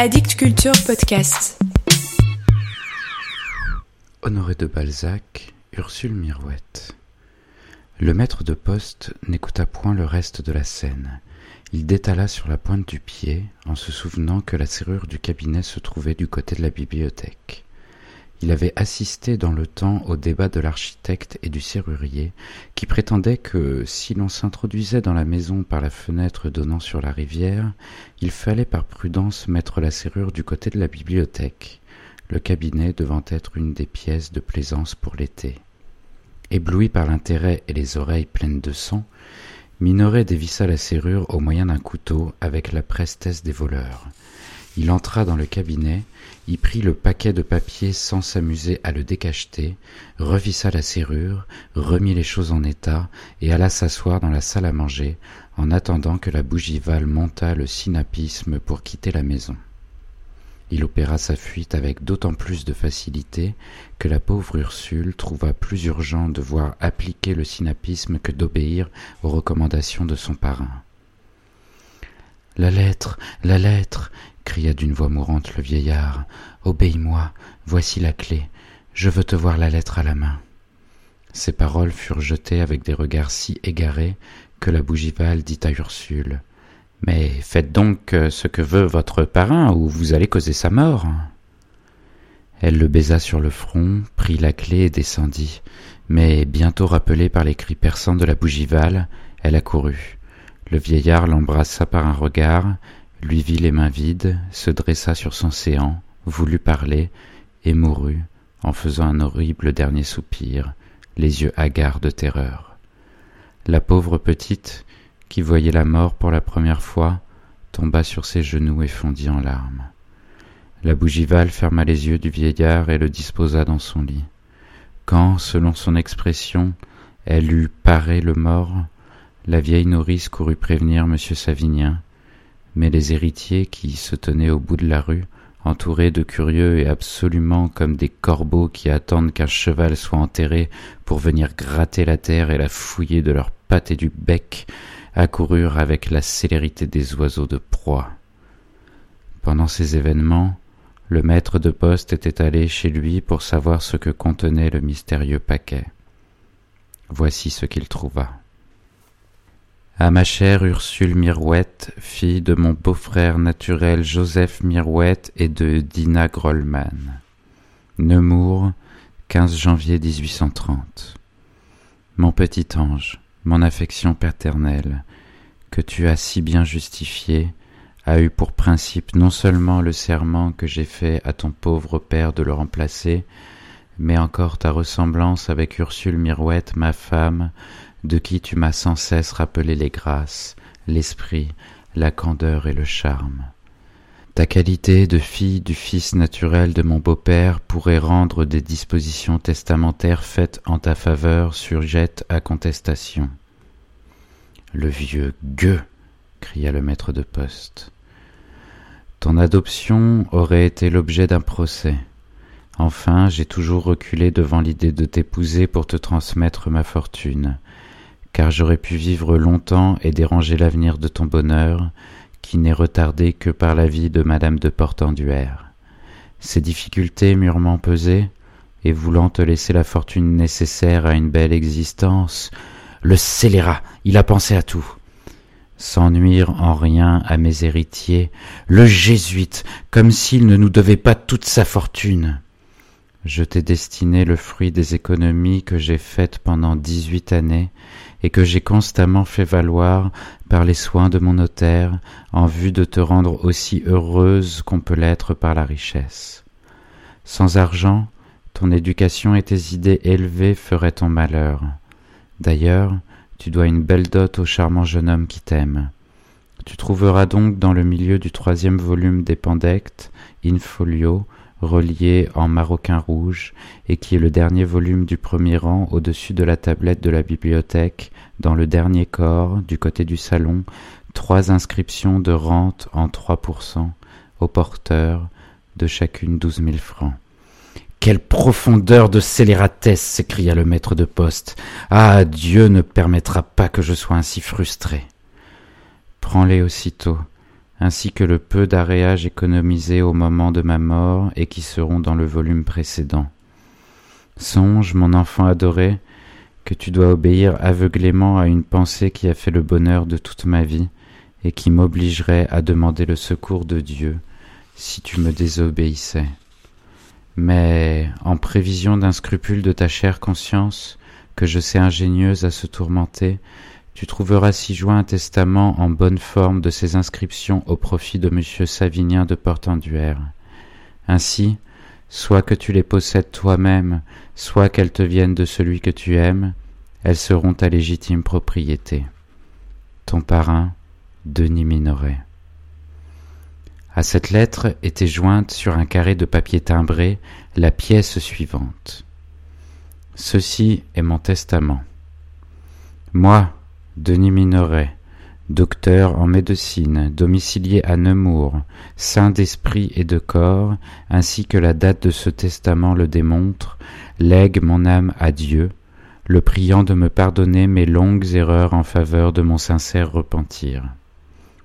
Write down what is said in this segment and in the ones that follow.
Addict Culture Podcast. Honoré de Balzac, Ursule Mirouette. Le maître de poste n'écouta point le reste de la scène. Il détala sur la pointe du pied, en se souvenant que la serrure du cabinet se trouvait du côté de la bibliothèque. Il avait assisté dans le temps au débat de l'architecte et du serrurier, qui prétendaient que, si l'on s'introduisait dans la maison par la fenêtre donnant sur la rivière, il fallait par prudence mettre la serrure du côté de la bibliothèque, le cabinet devant être une des pièces de plaisance pour l'été. Ébloui par l'intérêt et les oreilles pleines de sang, Minoret dévissa la serrure au moyen d'un couteau avec la prestesse des voleurs. Il entra dans le cabinet, y prit le paquet de papier sans s'amuser à le décacheter, revissa la serrure, remit les choses en état et alla s'asseoir dans la salle à manger en attendant que la bougival montât le synapisme pour quitter la maison. Il opéra sa fuite avec d'autant plus de facilité que la pauvre Ursule trouva plus urgent de voir appliquer le synapisme que d'obéir aux recommandations de son parrain. La lettre, la lettre, cria d'une voix mourante le vieillard. Obéis-moi, voici la clé. Je veux te voir la lettre à la main. Ces paroles furent jetées avec des regards si égarés que la bougival dit à Ursule. Mais faites donc euh, ce que veut votre parrain, ou vous allez causer sa mort. Elle le baisa sur le front, prit la clé et descendit. Mais bientôt rappelée par les cris perçants de la bougival, elle accourut. Le vieillard l'embrassa par un regard, lui vit les mains vides, se dressa sur son séant, voulut parler, et mourut en faisant un horrible dernier soupir, les yeux hagards de terreur. La pauvre petite, qui voyait la mort pour la première fois, tomba sur ses genoux et fondit en larmes. La bougival ferma les yeux du vieillard et le disposa dans son lit. Quand, selon son expression, elle eut paré le mort, la vieille nourrice courut prévenir M. Savinien, mais les héritiers qui se tenaient au bout de la rue, entourés de curieux et absolument comme des corbeaux qui attendent qu'un cheval soit enterré pour venir gratter la terre et la fouiller de leurs pattes et du bec, accoururent avec la célérité des oiseaux de proie. Pendant ces événements, le maître de poste était allé chez lui pour savoir ce que contenait le mystérieux paquet. Voici ce qu'il trouva. À ma chère Ursule Mirouette, fille de mon beau-frère naturel Joseph Mirouette et de Dina Grollman. Nemours, 15 janvier 1830. Mon petit ange, mon affection paternelle, que tu as si bien justifiée, a eu pour principe non seulement le serment que j'ai fait à ton pauvre père de le remplacer, mais encore ta ressemblance avec Ursule Mirouette, ma femme, de qui tu m'as sans cesse rappelé les grâces, l'esprit, la candeur et le charme. Ta qualité de fille du fils naturel de mon beau-père pourrait rendre des dispositions testamentaires faites en ta faveur sujettes à contestation. Le vieux gueux cria le maître de poste. Ton adoption aurait été l'objet d'un procès. Enfin, j'ai toujours reculé devant l'idée de t'épouser pour te transmettre ma fortune car j'aurais pu vivre longtemps et déranger l'avenir de ton bonheur, qui n'est retardé que par la vie de madame de Portenduère. Ces difficultés mûrement pesées, et voulant te laisser la fortune nécessaire à une belle existence, le scélérat, il a pensé à tout. Sans nuire en rien à mes héritiers, le jésuite, comme s'il ne nous devait pas toute sa fortune. Je t'ai destiné le fruit des économies que j'ai faites pendant dix-huit années et que j'ai constamment fait valoir par les soins de mon notaire en vue de te rendre aussi heureuse qu'on peut l'être par la richesse. Sans argent, ton éducation et tes idées élevées feraient ton malheur. D'ailleurs, tu dois une belle dot au charmant jeune homme qui t'aime. Tu trouveras donc dans le milieu du troisième volume des Pandectes, in folio, relié en maroquin rouge, et qui est le dernier volume du premier rang au-dessus de la tablette de la bibliothèque, dans le dernier corps, du côté du salon, trois inscriptions de rente en trois pour cent, au porteur, de chacune douze mille francs. Quelle profondeur de scélératesse s'écria le maître de poste. Ah. Dieu ne permettra pas que je sois ainsi frustré. Prends-les aussitôt, ainsi que le peu d'aréage économisé au moment de ma mort et qui seront dans le volume précédent. Songe, mon enfant adoré, que tu dois obéir aveuglément à une pensée qui a fait le bonheur de toute ma vie et qui m'obligerait à demander le secours de Dieu si tu me désobéissais. Mais, en prévision d'un scrupule de ta chère conscience, que je sais ingénieuse à se tourmenter, tu trouveras ci-joint un testament en bonne forme de ces inscriptions au profit de M. Savinien de Portenduère. Ainsi, soit que tu les possèdes toi-même, soit qu'elles te viennent de celui que tu aimes, elles seront ta légitime propriété. Ton parrain, Denis Minoret. À cette lettre était jointe sur un carré de papier timbré la pièce suivante. Ceci est mon testament. Moi, Denis Minoret, docteur en médecine, domicilié à Nemours, saint d'esprit et de corps, ainsi que la date de ce testament le démontre, lègue mon âme à Dieu, le priant de me pardonner mes longues erreurs en faveur de mon sincère repentir.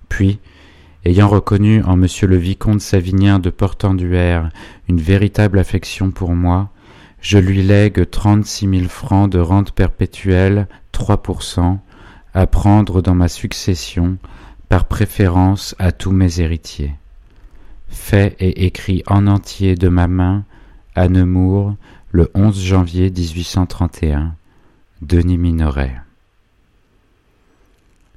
Puis, ayant reconnu en monsieur le vicomte Savinien de Portenduère une véritable affection pour moi, je lui lègue trente-six mille francs de rente perpétuelle, trois pour cent, à prendre dans ma succession, par préférence à tous mes héritiers. Fait et écrit en entier de ma main, à Nemours, le 11 janvier 1831, Denis Minoret.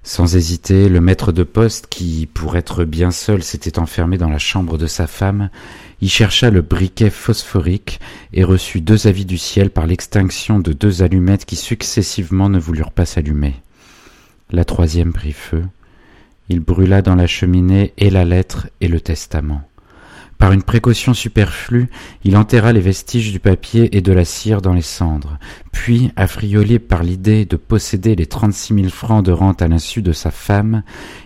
Sans hésiter, le maître de poste, qui, pour être bien seul, s'était enfermé dans la chambre de sa femme, y chercha le briquet phosphorique et reçut deux avis du ciel par l'extinction de deux allumettes qui successivement ne voulurent pas s'allumer. La troisième prit feu. Il brûla dans la cheminée et la lettre et le testament. Par une précaution superflue, il enterra les vestiges du papier et de la cire dans les cendres. Puis, affriolé par l'idée de posséder les trente-six mille francs de rente à l'insu de sa femme,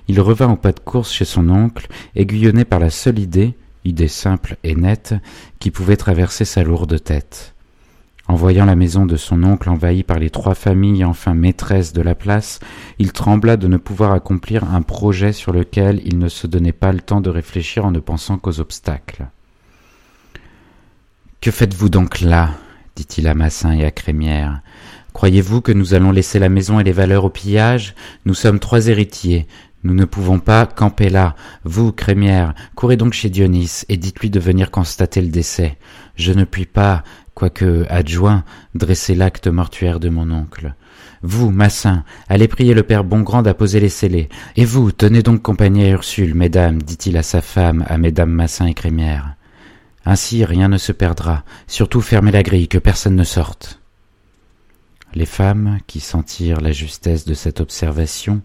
il revint au pas de course chez son oncle, aiguillonné par la seule idée, idée simple et nette, qui pouvait traverser sa lourde tête. En voyant la maison de son oncle envahie par les trois familles enfin maîtresses de la place, il trembla de ne pouvoir accomplir un projet sur lequel il ne se donnait pas le temps de réfléchir en ne pensant qu'aux obstacles. Que faites-vous donc là? dit-il à Massin et à Crémière. Croyez-vous que nous allons laisser la maison et les valeurs au pillage? Nous sommes trois héritiers. Nous ne pouvons pas camper là. Vous, Crémière, courez donc chez Dionys et dites-lui de venir constater le décès. Je ne puis pas, quoique adjoint, dresser l'acte mortuaire de mon oncle. Vous, Massin, allez prier le père Bongrand d'apposer les scellés. Et vous, tenez donc compagnie à Ursule, mesdames, dit-il à sa femme, à mesdames Massin et Crémière. Ainsi rien ne se perdra, surtout fermez la grille, que personne ne sorte. Les femmes, qui sentirent la justesse de cette observation,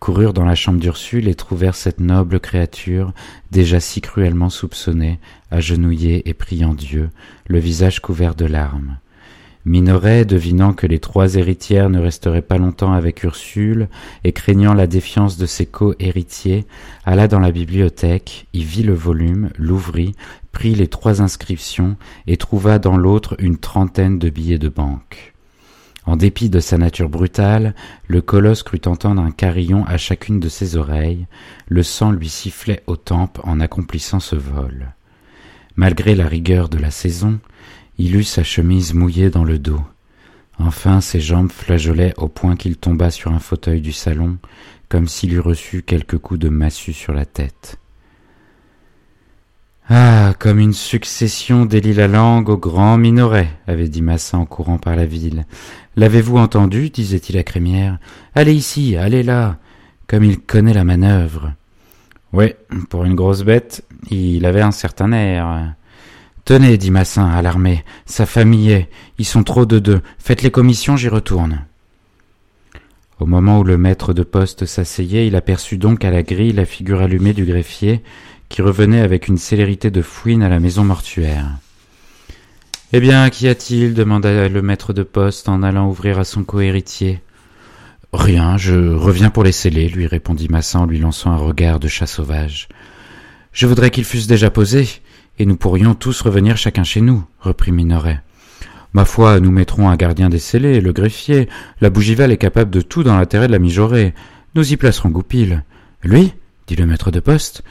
coururent dans la chambre d'Ursule et trouvèrent cette noble créature, déjà si cruellement soupçonnée, agenouillée et priant Dieu, le visage couvert de larmes. Minoret, devinant que les trois héritières ne resteraient pas longtemps avec Ursule, et craignant la défiance de ses co-héritiers, alla dans la bibliothèque, y vit le volume, l'ouvrit, prit les trois inscriptions, et trouva dans l'autre une trentaine de billets de banque. En dépit de sa nature brutale, le colosse crut entendre un carillon à chacune de ses oreilles, le sang lui sifflait aux tempes en accomplissant ce vol. Malgré la rigueur de la saison, il eut sa chemise mouillée dans le dos. Enfin ses jambes flageolaient au point qu'il tomba sur un fauteuil du salon, comme s'il eût reçu quelques coups de massue sur la tête. Ah, comme une succession délie la langue au grand Minoret, avait dit Massin en courant par la ville. L'avez-vous entendu disait-il à Crémière? Allez ici, allez là, comme il connaît la manœuvre. Oui, pour une grosse bête, il avait un certain air. Tenez, dit Massin, alarmé, sa famille est, ils sont trop de deux, faites les commissions, j'y retourne. Au moment où le maître de poste s'asseyait, il aperçut donc à la grille la figure allumée du greffier, qui revenait avec une célérité de fouine à la maison mortuaire. Eh bien, qu'y a-t-il demanda le maître de poste en allant ouvrir à son cohéritier. Rien, je reviens pour les sceller, lui répondit Massin en lui lançant un regard de chat sauvage. Je voudrais qu'ils fussent déjà posés, et nous pourrions tous revenir chacun chez nous, reprit Minoret. Ma foi, nous mettrons un gardien des scellés, le greffier. La Bougival est capable de tout dans l'intérêt de la mijaurée. Nous y placerons Goupil. Lui dit le maître de poste.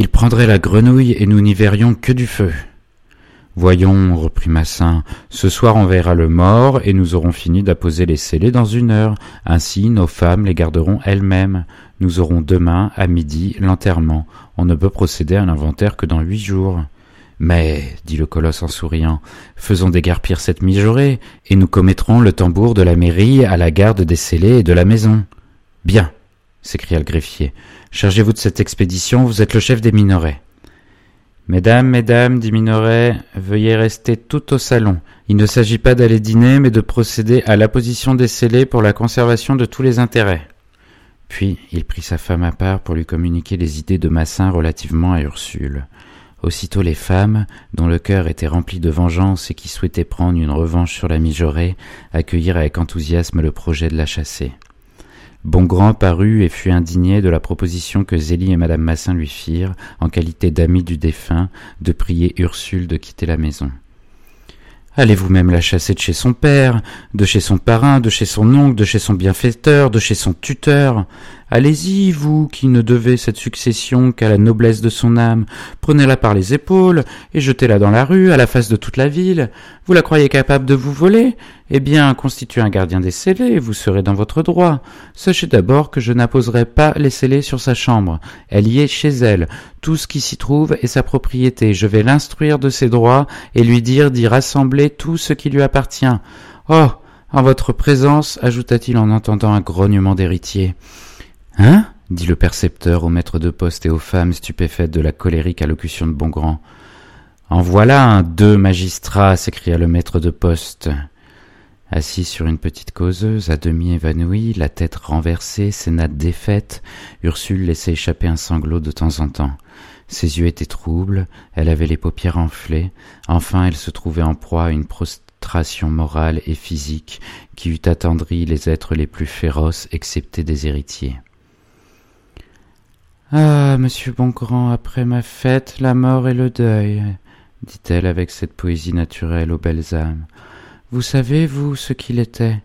Il prendrait la grenouille et nous n'y verrions que du feu. Voyons, reprit Massin, ce soir on verra le mort et nous aurons fini d'apposer les scellés dans une heure. Ainsi nos femmes les garderont elles-mêmes. Nous aurons demain, à midi, l'enterrement. On ne peut procéder à l'inventaire que dans huit jours. Mais, dit le colosse en souriant, faisons dégarpir cette mijaurée, et nous commettrons le tambour de la mairie à la garde des scellés et de la maison. Bien, s'écria le greffier. Chargez-vous de cette expédition, vous êtes le chef des minorets. Mesdames, mesdames, dit Minoret, veuillez rester tout au salon. Il ne s'agit pas d'aller dîner, mais de procéder à l'apposition des scellés pour la conservation de tous les intérêts. Puis il prit sa femme à part pour lui communiquer les idées de Massin relativement à Ursule. Aussitôt les femmes, dont le cœur était rempli de vengeance et qui souhaitaient prendre une revanche sur la mijaurée, accueillirent avec enthousiasme le projet de la chasser. Bongrand parut et fut indigné de la proposition que Zélie et madame Massin lui firent, en qualité d'amis du défunt, de prier Ursule de quitter la maison. Allez-vous même la chasser de chez son père, de chez son parrain, de chez son oncle, de chez son bienfaiteur, de chez son tuteur? Allez-y, vous, qui ne devez cette succession qu'à la noblesse de son âme, prenez-la par les épaules, et jetez-la dans la rue, à la face de toute la ville. Vous la croyez capable de vous voler? Eh bien, constituez un gardien des scellés, vous serez dans votre droit. Sachez d'abord que je n'apposerai pas les scellés sur sa chambre. Elle y est chez elle. Tout ce qui s'y trouve est sa propriété. Je vais l'instruire de ses droits, et lui dire d'y rassembler tout ce qui lui appartient. Oh. En votre présence, ajouta-t-il en entendant un grognement d'héritier. Hein? dit le percepteur au maître de poste et aux femmes stupéfaites de la colérique allocution de Bongrand. En voilà un deux magistrats s'écria le maître de poste. Assis sur une petite causeuse, à demi évanouie, la tête renversée, ses nattes défaites, Ursule laissait échapper un sanglot de temps en temps. Ses yeux étaient troubles, elle avait les paupières enflées, enfin elle se trouvait en proie à une prostration morale et physique qui eût attendri les êtres les plus féroces excepté des héritiers. Ah, monsieur Bongrand, après ma fête, la mort et le deuil, dit-elle avec cette poésie naturelle aux belles âmes. Vous savez, vous, ce qu'il était.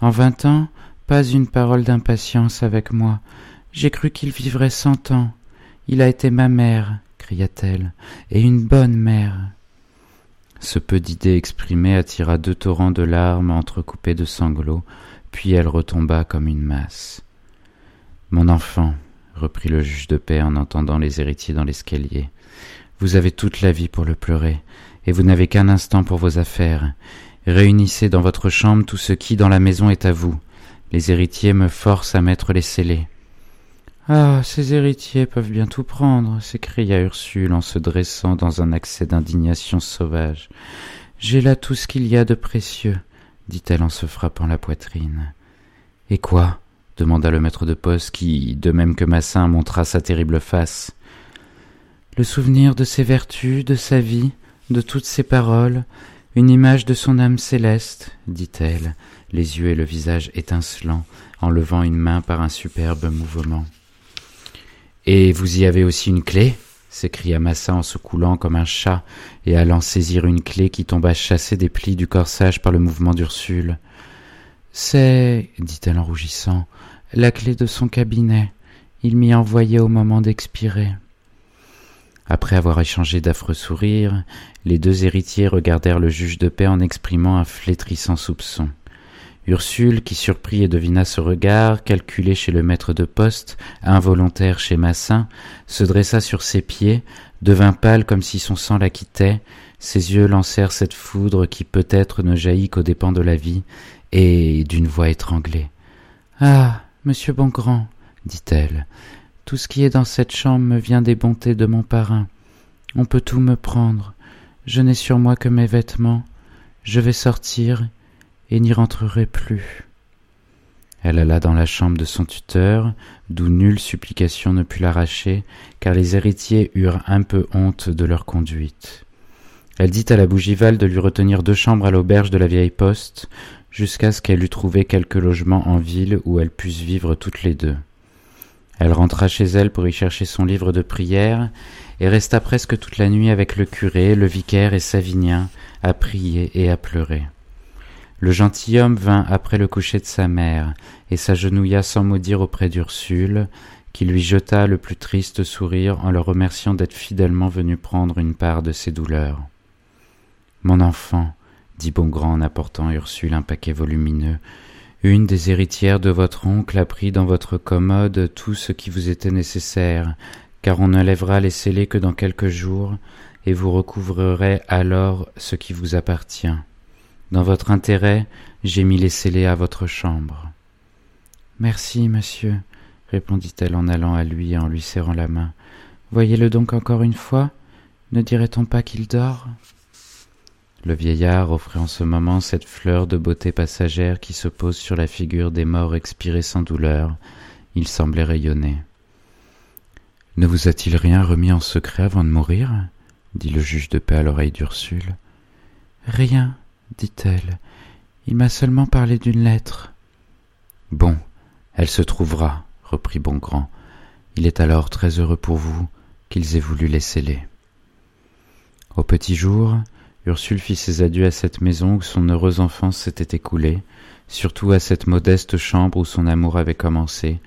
En vingt ans, pas une parole d'impatience avec moi. J'ai cru qu'il vivrait cent ans. Il a été ma mère, cria-t-elle, et une bonne mère. Ce peu d'idées exprimées attira deux torrents de larmes entrecoupées de sanglots, puis elle retomba comme une masse. Mon enfant, reprit le juge de paix en entendant les héritiers dans l'escalier. Vous avez toute la vie pour le pleurer, et vous n'avez qu'un instant pour vos affaires. Réunissez dans votre chambre tout ce qui dans la maison est à vous. Les héritiers me forcent à mettre les scellés. Ah. Ces héritiers peuvent bien tout prendre, s'écria Ursule en se dressant dans un accès d'indignation sauvage. J'ai là tout ce qu'il y a de précieux, dit elle en se frappant la poitrine. Et quoi? Demanda le maître de poste qui, de même que Massin, montra sa terrible face. Le souvenir de ses vertus, de sa vie, de toutes ses paroles, une image de son âme céleste, dit-elle, les yeux et le visage étincelants, en levant une main par un superbe mouvement. Et vous y avez aussi une clé? s'écria Massin en se coulant comme un chat et allant saisir une clé qui tomba chassée des plis du corsage par le mouvement d'Ursule. C'est, dit-elle en rougissant, la clé de son cabinet. Il m'y envoyait au moment d'expirer. Après avoir échangé d'affreux sourires, les deux héritiers regardèrent le juge de paix en exprimant un flétrissant soupçon. Ursule, qui surprit et devina ce regard, calculé chez le maître de poste, involontaire chez Massin, se dressa sur ses pieds, devint pâle comme si son sang la quittait, ses yeux lancèrent cette foudre qui peut-être ne jaillit qu'aux dépens de la vie, et d'une voix étranglée. Ah. Monsieur Bongrand, dit-elle, tout ce qui est dans cette chambre me vient des bontés de mon parrain. On peut tout me prendre. Je n'ai sur moi que mes vêtements. Je vais sortir et n'y rentrerai plus. Elle alla dans la chambre de son tuteur, d'où nulle supplication ne put l'arracher, car les héritiers eurent un peu honte de leur conduite. Elle dit à la bougival de lui retenir deux chambres à l'auberge de la vieille poste, jusqu'à ce qu'elle eût trouvé quelque logement en ville où elles pussent vivre toutes les deux. Elle rentra chez elle pour y chercher son livre de prière, et resta presque toute la nuit avec le curé, le vicaire et Savinien, à prier et à pleurer. Le gentilhomme vint après le coucher de sa mère, et s'agenouilla sans mot dire auprès d'Ursule, qui lui jeta le plus triste sourire en le remerciant d'être fidèlement venu prendre une part de ses douleurs. Mon enfant, dit Bongrand en apportant à Ursule un paquet volumineux, une des héritières de votre oncle a pris dans votre commode tout ce qui vous était nécessaire, car on ne lèvera les scellés que dans quelques jours, et vous recouvrerez alors ce qui vous appartient. Dans votre intérêt, j'ai mis les scellés à votre chambre. Merci, monsieur, répondit-elle en allant à lui et en lui serrant la main. Voyez-le donc encore une fois? Ne dirait-on pas qu'il dort? Le vieillard offrait en ce moment cette fleur de beauté passagère qui se pose sur la figure des morts expirés sans douleur. Il semblait rayonner. Ne vous a-t-il rien remis en secret avant de mourir? dit le juge de paix à l'oreille d'Ursule. Rien, dit-elle. Il m'a seulement parlé d'une lettre. Bon, elle se trouvera, reprit Bongrand. Il est alors très heureux pour vous qu'ils aient voulu les sceller. Au petit jour, Ursule fit ses adieux à cette maison où son heureuse enfance s'était écoulée, surtout à cette modeste chambre où son amour avait commencé,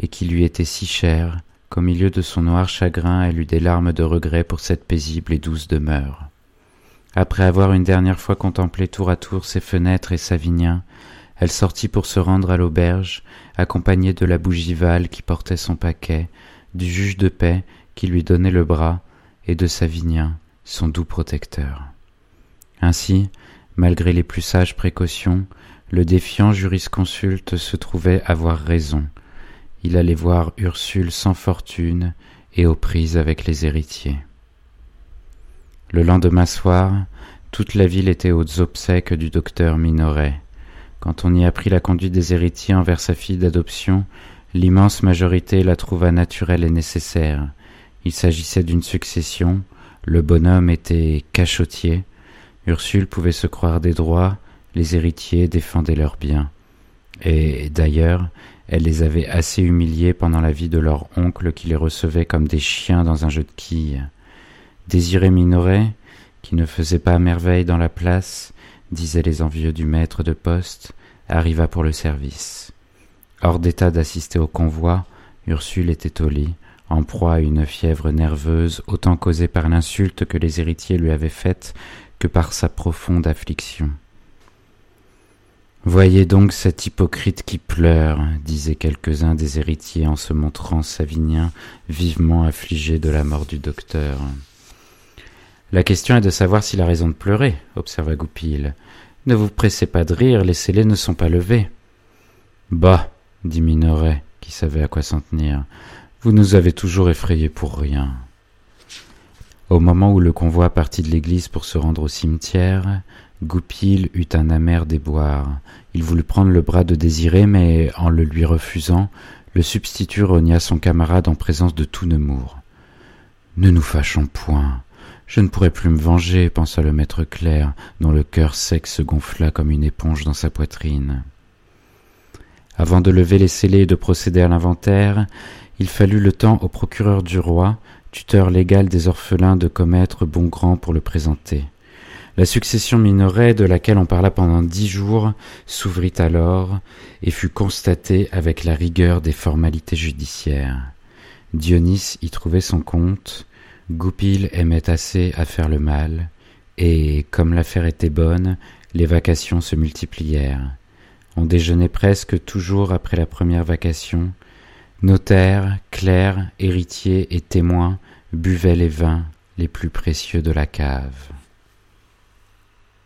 et qui lui était si chère qu'au milieu de son noir chagrin elle eut des larmes de regret pour cette paisible et douce demeure. Après avoir une dernière fois contemplé tour à tour ses fenêtres et Savinien, elle sortit pour se rendre à l'auberge, accompagnée de la bougival qui portait son paquet, du juge de paix qui lui donnait le bras, et de Savinien, son doux protecteur. Ainsi, malgré les plus sages précautions, le défiant jurisconsulte se trouvait avoir raison. Il allait voir Ursule sans fortune et aux prises avec les héritiers. Le lendemain soir, toute la ville était aux obsèques du docteur Minoret. Quand on y apprit la conduite des héritiers envers sa fille d'adoption, l'immense majorité la trouva naturelle et nécessaire. Il s'agissait d'une succession, le bonhomme était cachotier, Ursule pouvait se croire des droits, les héritiers défendaient leurs biens. Et d'ailleurs, elle les avait assez humiliés pendant la vie de leur oncle qui les recevait comme des chiens dans un jeu de quilles. Désiré Minoret, qui ne faisait pas merveille dans la place, disaient les envieux du maître de poste, arriva pour le service. Hors d'état d'assister au convoi, Ursule était au lit, en proie à une fièvre nerveuse autant causée par l'insulte que les héritiers lui avaient faite que par sa profonde affliction. Voyez donc cet hypocrite qui pleure, disaient quelques-uns des héritiers en se montrant Savinien vivement affligé de la mort du docteur. La question est de savoir s'il a raison de pleurer, observa Goupil. Ne vous pressez pas de rire, les scellés ne sont pas levés. Bah, dit Minoret, qui savait à quoi s'en tenir, vous nous avez toujours effrayés pour rien. Au moment où le convoi partit de l'église pour se rendre au cimetière, Goupil eut un amer déboire. Il voulut prendre le bras de Désiré, mais en le lui refusant, le substitut rogna son camarade en présence de tout Nemours. Ne nous fâchons point. Je ne pourrai plus me venger, pensa le maître Clair, dont le cœur sec se gonfla comme une éponge dans sa poitrine. Avant de lever les scellés et de procéder à l'inventaire, il fallut le temps au procureur du roi, légal des orphelins, de commettre bon grand pour le présenter. La succession Minoret, de laquelle on parla pendant dix jours, s'ouvrit alors et fut constatée avec la rigueur des formalités judiciaires. Dionys y trouvait son compte, Goupil aimait assez à faire le mal, et, comme l'affaire était bonne, les vacations se multiplièrent. On déjeunait presque toujours après la première vacation. Notaires, clercs, héritiers et témoins buvaient les vins les plus précieux de la cave.